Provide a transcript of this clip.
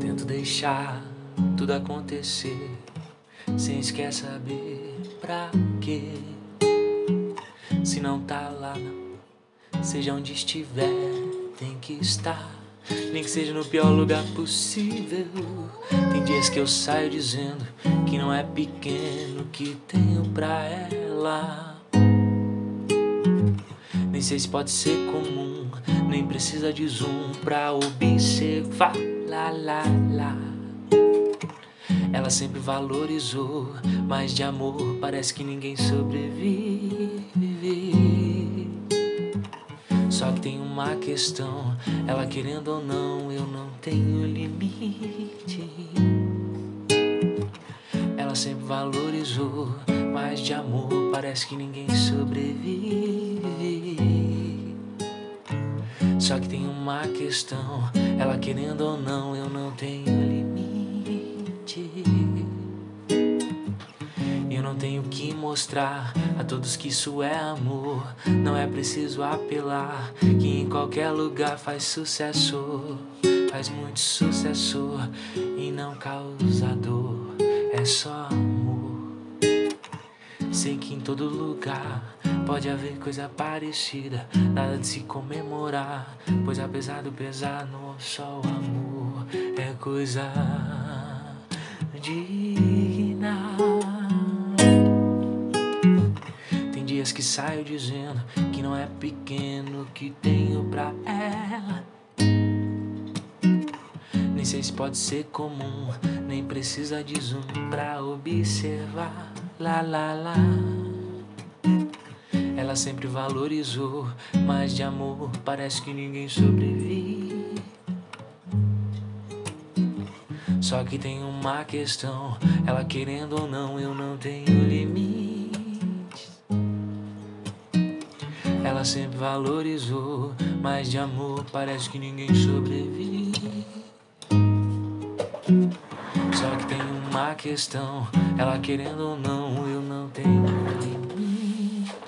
Tento deixar tudo acontecer sem sequer saber pra quê. Se não tá lá, seja onde estiver, tem que estar. Nem que seja no pior lugar possível. Tem dias que eu saio dizendo que não é pequeno que tenho pra ela. Nem sei se pode ser comum, nem precisa de zoom pra observar. Ela sempre valorizou, mas de amor parece que ninguém sobrevive. Só que tem uma questão, ela querendo ou não, eu não tenho limite. Ela sempre valorizou, mas de amor parece que ninguém sobrevive. Só que tem uma questão, ela querendo ou não, eu não tenho limite. Eu não tenho que mostrar a todos que isso é amor. Não é preciso apelar que em qualquer lugar faz sucesso, faz muito sucesso e não causa dor. É só amor. Sei que em todo lugar pode haver coisa parecida, nada de se comemorar, pois apesar do pesar, não só o amor é coisa digna. Tem dias que saio dizendo que não é pequeno que tenho pra ela. Nem sei se pode ser comum, nem precisa de zoom pra observar. Lá, lá, lá. Ela sempre valorizou, mas de amor parece que ninguém sobrevive. Só que tem uma questão, ela querendo ou não, eu não tenho limites. Ela sempre valorizou, mas de amor parece que ninguém sobrevive. Só que tem uma questão, ela querendo ou não, eu não tenho